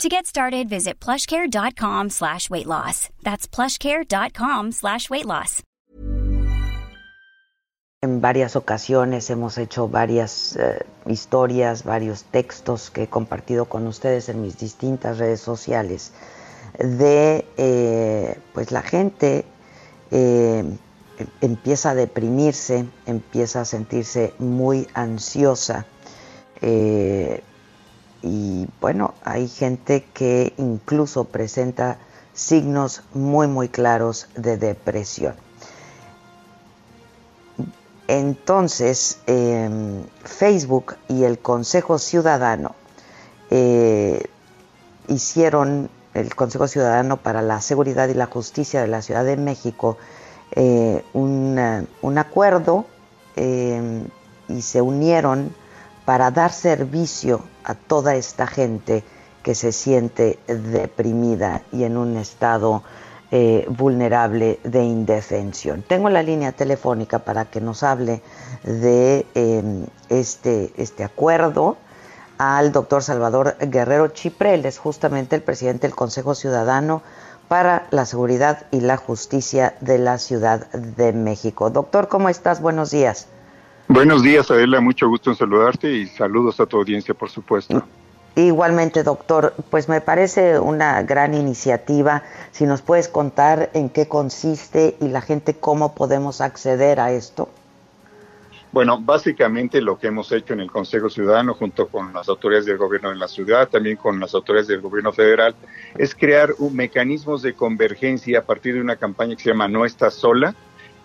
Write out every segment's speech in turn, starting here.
To get started, visit plushcare.com slash weight loss. That's plushcare.com slash weight loss. En varias ocasiones hemos hecho varias eh, historias, varios textos que he compartido con ustedes en mis distintas redes sociales de eh, pues la gente eh, empieza a deprimirse, empieza a sentirse muy ansiosa. Y bueno, hay gente que incluso presenta signos muy, muy claros de depresión. Entonces, em, Facebook y el Consejo Ciudadano eh, hicieron, el Consejo Ciudadano para la Seguridad y la Justicia de la Ciudad de México, eh, un acuerdo em, y se unieron para dar servicio a toda esta gente que se siente deprimida y en un estado eh, vulnerable de indefensión. Tengo la línea telefónica para que nos hable de em, este, este acuerdo al doctor Salvador Guerrero Chiprel, es justamente el presidente del Consejo Ciudadano para la Seguridad y la Justicia de la Ciudad de México. Doctor, ¿cómo estás? Buenos días. Buenos días, Adela. Mucho gusto en saludarte y saludos a tu audiencia, por supuesto. Igualmente, doctor, pues me parece una gran iniciativa. Si nos puedes contar en qué consiste y la gente cómo podemos acceder a esto. Bueno, básicamente lo que hemos hecho en el Consejo Ciudadano, junto con las autoridades del gobierno de la ciudad, también con las autoridades del gobierno federal, es crear un mecanismos de convergencia a partir de una campaña que se llama No estás sola,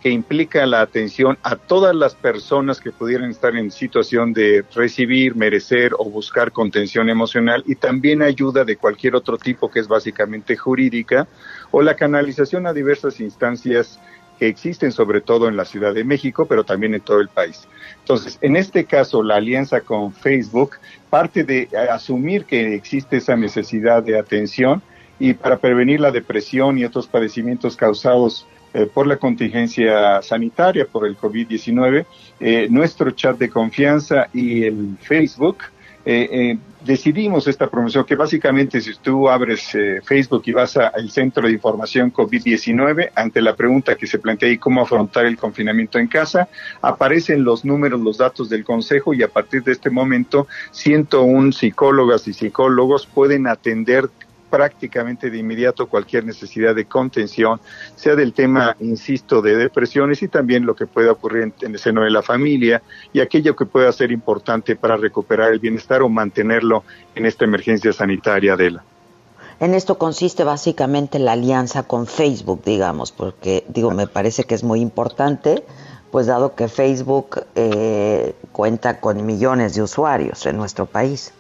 que implica la atención a todas las personas que pudieran estar en situación de recibir, merecer o buscar contención emocional y también ayuda de cualquier otro tipo que es básicamente jurídica o la canalización a diversas instancias que existen sobre todo en la Ciudad de México, pero también en todo el país. Entonces, en este caso, la alianza con Facebook parte de asumir que existe esa necesidad de atención y para prevenir la depresión y otros padecimientos causados eh, por la contingencia sanitaria, por el COVID-19, eh, nuestro chat de confianza y el Facebook, eh, decidimos esta promoción que básicamente si tú abres Facebook y vas al centro de información COVID-19, ante la pregunta que se plantea y cómo afrontar el confinamiento en casa, aparecen los números, los datos del Consejo y a partir de este momento 101 psicólogas y psicólogos pueden atender prácticamente de inmediato cualquier necesidad de contención, sea del tema, insisto, de depresiones y también lo que pueda ocurrir en, el seno de la familia y aquello que pueda ser importante para recuperar el bienestar o mantenerlo en esta emergencia sanitaria, Adela. En esto consiste básicamente la alianza con Facebook, digamos, porque digo, me parece que es muy importante, pues dado que Facebook eh, cuenta con millones de usuarios en nuestro país.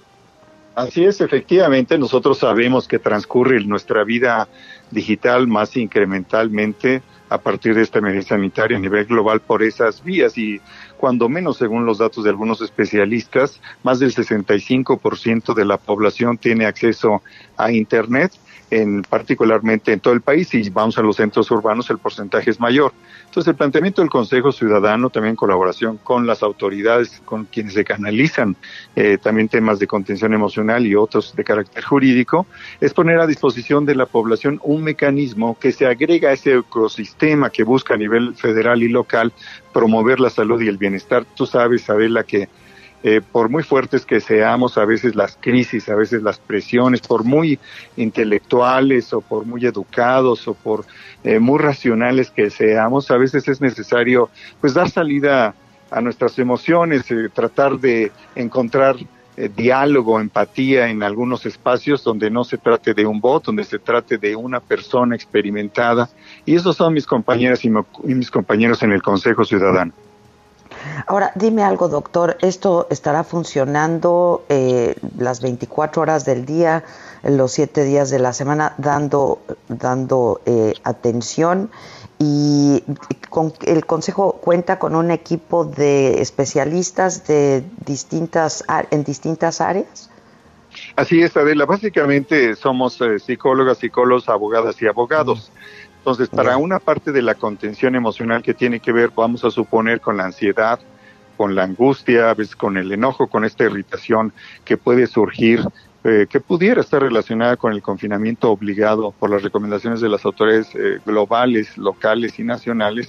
Así es, efectivamente, nosotros sabemos que transcurre nuestra vida digital más incrementalmente a partir de esta emergencia sanitaria a nivel global por esas vías y cuando menos según los datos de algunos especialistas, más del 65% de la población tiene acceso a Internet en particularmente en todo el país y vamos a los centros urbanos el porcentaje es mayor. Entonces el planteamiento del Consejo Ciudadano, también en colaboración con las autoridades, con quienes se canalizan eh, también temas de contención emocional y otros de carácter jurídico, es poner a disposición de la población un mecanismo que se agrega a ese ecosistema que busca a nivel federal y local promover la salud y el bienestar. Tú sabes, Adela, que eh, por muy fuertes que seamos, a veces las crisis, a veces las presiones, por muy intelectuales o por muy educados o por eh, muy racionales que seamos, a veces es necesario pues dar salida a nuestras emociones, eh, tratar de encontrar diálogo, empatía en algunos espacios donde no se trate de un bot, donde se trate de una persona experimentada. Y esos son mis compañeras y mis compañeros en el Consejo Ciudadano. Ahora, dime algo, doctor, ¿esto estará funcionando eh, las 24 horas del día, los 7 días de la semana, dando, dando eh, atención? y con, el Consejo cuenta con un equipo de especialistas de distintas, en distintas áreas. Así es, Adela. Básicamente somos eh, psicólogas, psicólogos, abogadas y abogados. Entonces, para una parte de la contención emocional que tiene que ver, vamos a suponer, con la ansiedad, con la angustia, a veces con el enojo, con esta irritación que puede surgir eh, que pudiera estar relacionada con el confinamiento obligado por las recomendaciones de las autoridades eh, globales, locales y nacionales,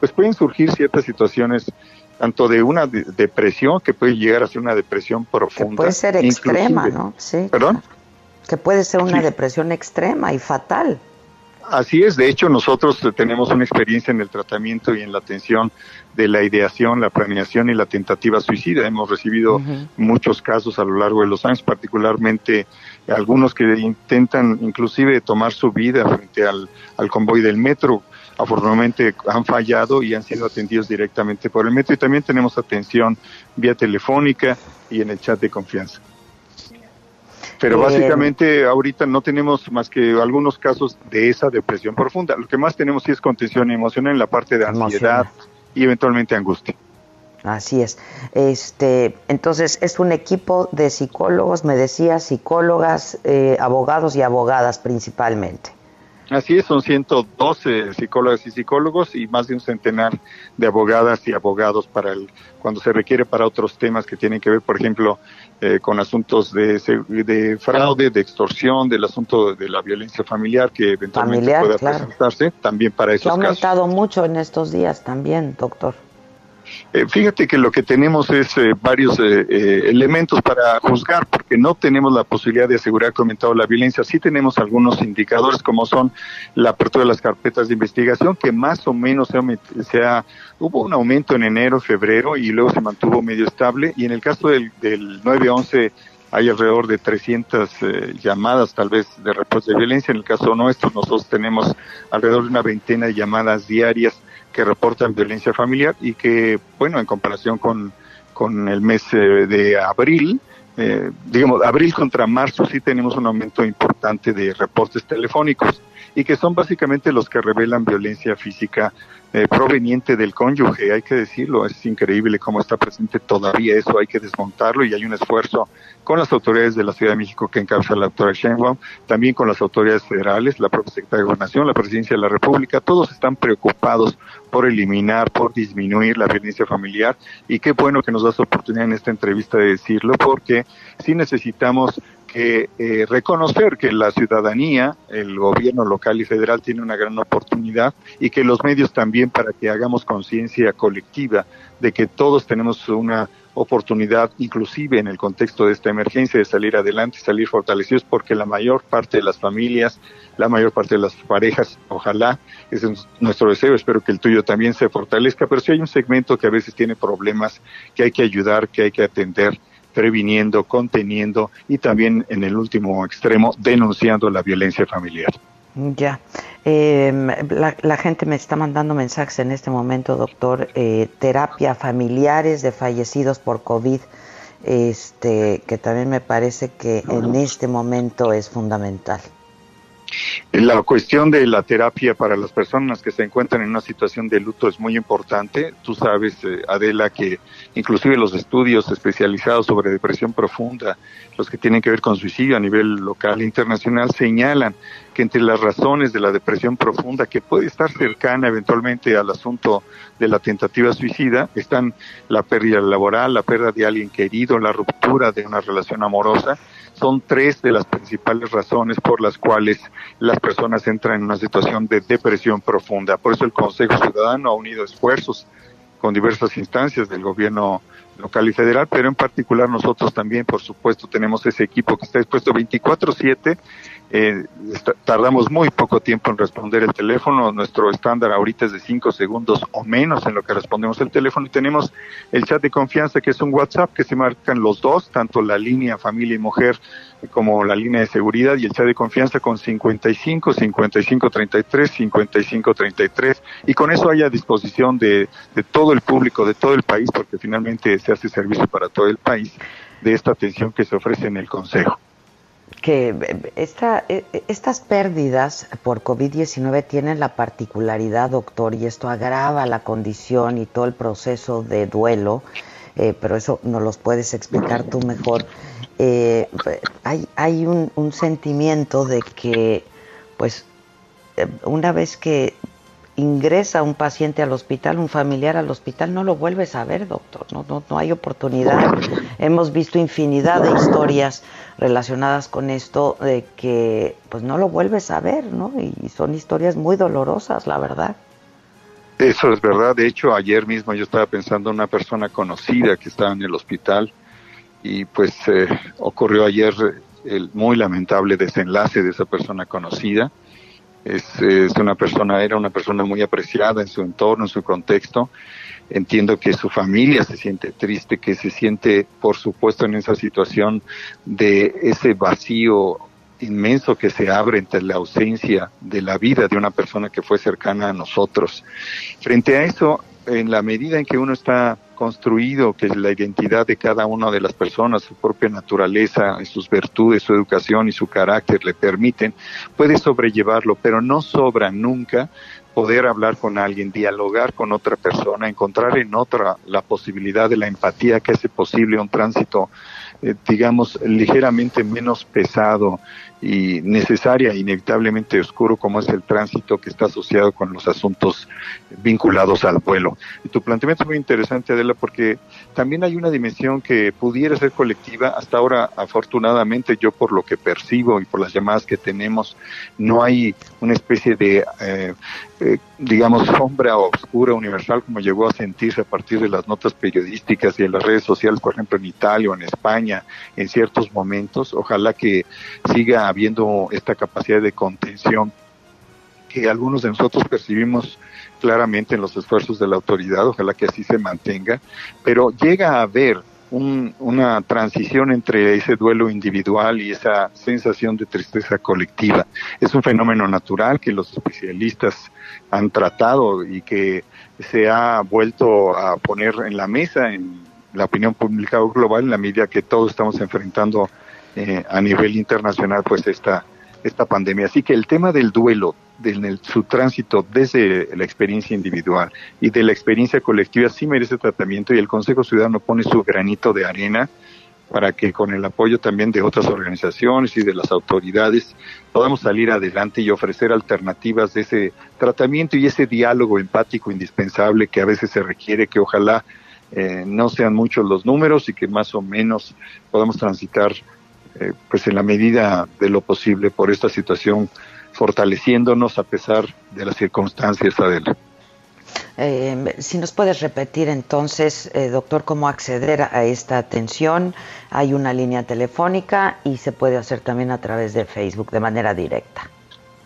pues pueden surgir ciertas situaciones tanto de una depresión que puede llegar a ser una depresión profunda. Que puede ser extrema, ¿no? Sí. ¿Perdón? Que puede ser una depresión extrema y fatal. Así es, de hecho nosotros tenemos una experiencia en el tratamiento y en la atención de la ideación, la planeación y la tentativa suicida. Hemos recibido muchos casos a lo largo de los años, particularmente algunos que intentan inclusive tomar su vida frente al, al convoy del metro. Afortunadamente han fallado y han sido atendidos directamente por el metro y también tenemos atención vía telefónica y en el chat de confianza. Pero básicamente ahorita no tenemos más que algunos casos de esa depresión profunda. Lo que más tenemos sí es contención emocional en la parte de ansiedad y eventualmente angustia. Así es. Este, entonces es un equipo de psicólogos, me decía, psicólogas, eh, abogados y abogadas principalmente. Así es, son 112 psicólogas y psicólogos y más de un centenar de abogadas y abogados para el, cuando se requiere para otros temas que tienen que ver, por ejemplo, eh, con asuntos de, de, fraude, de extorsión, del asunto de la violencia familiar que eventualmente pueda presentarse, también para esos casos. Ha aumentado mucho en estos días también, doctor. Eh, fíjate que lo que tenemos es eh, varios eh, elementos para juzgar, porque no tenemos la posibilidad de asegurar que ha aumentado la violencia. Sí tenemos algunos indicadores, como son la apertura de las carpetas de investigación, que más o menos se ha, hubo un aumento en enero, febrero, y luego se mantuvo medio estable. Y en el caso del, del 911, hay alrededor de 300 llamadas tal vez de reportes de violencia. En el caso nuestro, nosotros tenemos alrededor de una veintena de llamadas diarias que reportan violencia familiar y que, bueno, en comparación con, con el mes eh, de abril, eh, digamos, abril contra marzo sí tenemos un aumento importante de reportes telefónicos y que son básicamente los que revelan violencia física eh, proveniente del cónyuge, hay que decirlo, es increíble cómo está presente todavía eso, hay que desmontarlo y hay un esfuerzo con las autoridades de la Ciudad de México que encabeza la doctora Sheinbaum, también con las autoridades federales, la propia Secretaría de Gobernación, la Presidencia de la República, todos están preocupados por eliminar, por disminuir la violencia familiar y qué bueno que nos das oportunidad en esta entrevista de decirlo porque sí necesitamos que eh, reconocer que la ciudadanía, el gobierno local y federal tiene una gran oportunidad y que los medios también para que hagamos conciencia colectiva de que todos tenemos una oportunidad, inclusive en el contexto de esta emergencia, de salir adelante, salir fortalecidos, porque la mayor parte de las familias, la mayor parte de las parejas, ojalá, ese es nuestro deseo, espero que el tuyo también se fortalezca, pero si hay un segmento que a veces tiene problemas, que hay que ayudar, que hay que atender, previniendo, conteniendo y también en el último extremo denunciando la violencia familiar. Ya. Em, la, gente me está mandando mensajes en este momento, doctor. Eh, terapia familiares de fallecidos por COVID, este, que también me parece que en este momento es fundamental. La cuestión de la terapia para las personas que se encuentran en una situación de luto es muy importante. Tú sabes, eh, Adela, que inclusive los estudios especializados sobre depresión profunda, los que tienen que ver con suicidio a nivel local e internacional, señalan que entre las razones de la depresión profunda, que puede estar cercana eventualmente al asunto de la tentativa suicida, están la pérdida laboral, la pérdida de alguien querido, la ruptura de una relación amorosa, son tres de las principales razones por las cuales las personas entran en una situación de depresión profunda. Por eso el Consejo Ciudadano ha unido esfuerzos con diversas instancias del gobierno local y federal, pero en particular nosotros también, por supuesto, tenemos ese equipo que está dispuesto 24/7 eh, tardamos muy poco tiempo en responder el teléfono. Nuestro estándar ahorita es de cinco segundos o menos en lo que respondemos el teléfono. Y tenemos el chat de confianza, que es un WhatsApp que se marcan los dos, tanto la línea familia y mujer como la línea de seguridad y el chat de confianza con 55, 55, 33, 55, 33. Y con eso hay a disposición de, de todo el público, de todo el país, porque finalmente se hace servicio para todo el país, de esta atención que se ofrece en el Consejo. Que esta, e, estas pérdidas por COVID-19 tienen la particularidad, doctor, y esto agrava la condición y todo el proceso de duelo, eh, pero eso nos los puedes explicar tú mejor. Eh, hay hay un, un, sentimiento de que, pues, eh, una vez que ingresa un paciente al hospital, un familiar al hospital, no lo vuelves a ver, doctor. No, no, no hay oportunidad. Hemos visto infinidad de historias relacionadas con esto de que pues no lo vuelves a ver, ¿no? Y son historias muy dolorosas, la verdad. Eso es verdad. De hecho, ayer mismo yo estaba pensando en una persona conocida que estaba en el hospital y pues eh, ocurrió ayer el muy lamentable desenlace de esa persona conocida es, una persona, era una persona muy apreciada en su entorno, en su contexto. Entiendo que su familia se siente triste, que se siente, por supuesto, en esa situación de ese vacío inmenso que se abre entre la ausencia de la vida de una persona que fue cercana a nosotros. Frente a eso, en la medida en que uno está construido, que la identidad de cada una de las personas, su propia naturaleza, sus virtudes, su educación y su carácter le permiten, puede sobrellevarlo, pero no sobra nunca poder hablar con alguien, dialogar con otra persona, encontrar en otra la posibilidad de la empatía que hace posible un tránsito, eh, digamos, ligeramente menos pesado y necesaria, inevitablemente oscuro, como es el tránsito que está asociado con los asuntos vinculados al vuelo. Tu planteamiento es muy interesante, Adela, porque también hay una dimensión que pudiera ser colectiva. Hasta ahora, afortunadamente, yo por lo que percibo y por las llamadas que tenemos, no hay una especie de, eh, eh, digamos, sombra oscura universal como llegó a sentirse a partir de las notas periodísticas y en las redes sociales, por ejemplo, en Italia o en España, en ciertos momentos. Ojalá que siga habiendo esta capacidad de contención que algunos de nosotros percibimos claramente en los esfuerzos de la autoridad, ojalá que así se mantenga, pero llega a haber un, una transición entre ese duelo individual y esa sensación de tristeza colectiva. Es un fenómeno natural que los especialistas han tratado y que se ha vuelto a poner en la mesa en la opinión pública global en la medida que todos estamos enfrentando eh, a nivel internacional pues esta, esta pandemia. Así que el tema del duelo, de su tránsito desde la experiencia individual y de la experiencia colectiva sí merece tratamiento y el Consejo Ciudadano pone su granito de arena para que con el apoyo también de otras organizaciones y de las autoridades podamos salir adelante y ofrecer alternativas de ese tratamiento y ese diálogo empático indispensable que a veces se requiere, que ojalá eh, no sean muchos los números y que más o menos podamos transitar eh, pues en la medida de lo posible por esta situación, fortaleciéndonos a pesar de las circunstancias, Adela. Eh, si nos puedes repetir entonces, eh, doctor, cómo acceder a esta atención. Hay una línea telefónica y se puede hacer también a través de Facebook de manera directa.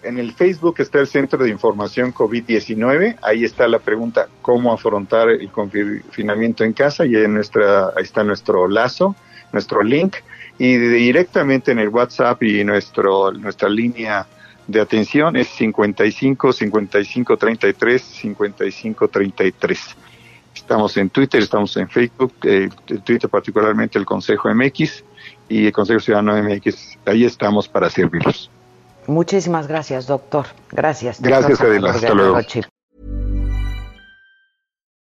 En el Facebook está el Centro de Información COVID-19. Ahí está la pregunta cómo afrontar el confinamiento en casa y en nuestra, ahí está nuestro lazo, nuestro link y directamente en el WhatsApp y nuestro, nuestra línea de atención es 55 55 33 55 33. Estamos en Twitter, estamos en Facebook, eh, Twitter particularmente el Consejo MX y el Consejo Ciudadano MX. Ahí estamos para servirlos. Muchísimas gracias, doctor. Gracias. Gracias, Adela. Hasta luego.